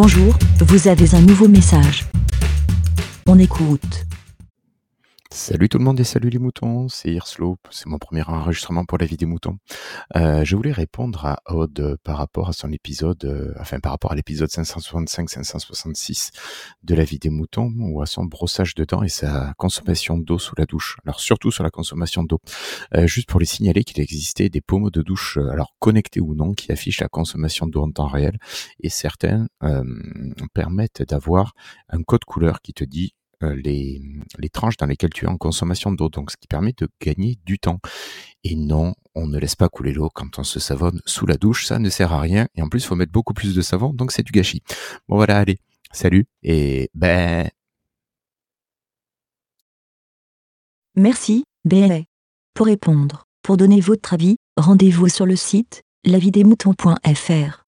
Bonjour, vous avez un nouveau message. On écoute. Salut tout le monde et salut les moutons, c'est Hirslope, c'est mon premier enregistrement pour la vie des moutons. Euh, je voulais répondre à Aude euh, par rapport à son épisode, euh, enfin par rapport à l'épisode 565-566 de la vie des moutons, ou à son brossage de dents et sa consommation d'eau sous la douche. Alors surtout sur la consommation d'eau. juste pour les signaler qu'il existait des pommeaux de douche, alors connectés ou non, qui affichent la consommation d'eau en temps réel, et certains permettent d'avoir un code couleur qui te dit euh, les, les tranches dans lesquelles tu es en consommation d'eau, donc ce qui permet de gagner du temps. Et non, on ne laisse pas couler l'eau quand on se savonne sous la douche, ça ne sert à rien. Et en plus, il faut mettre beaucoup plus de savon, donc c'est du gâchis. Bon voilà, allez, salut, et ben... Merci, BLA. Pour répondre, pour donner votre avis, rendez-vous sur le site lavidemouton.fr.